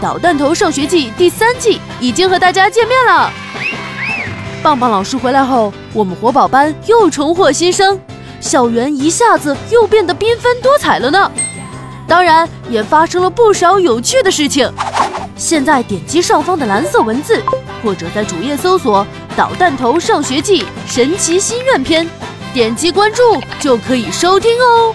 导弹头上学记第三季已经和大家见面了。棒棒老师回来后，我们活宝班又重获新生，校园一下子又变得缤纷多彩了呢。当然也发生了不少有趣的事情。现在点击上方的蓝色文字，或者在主页搜索“导弹头上学记神奇心愿篇”，点击关注就可以收听哦。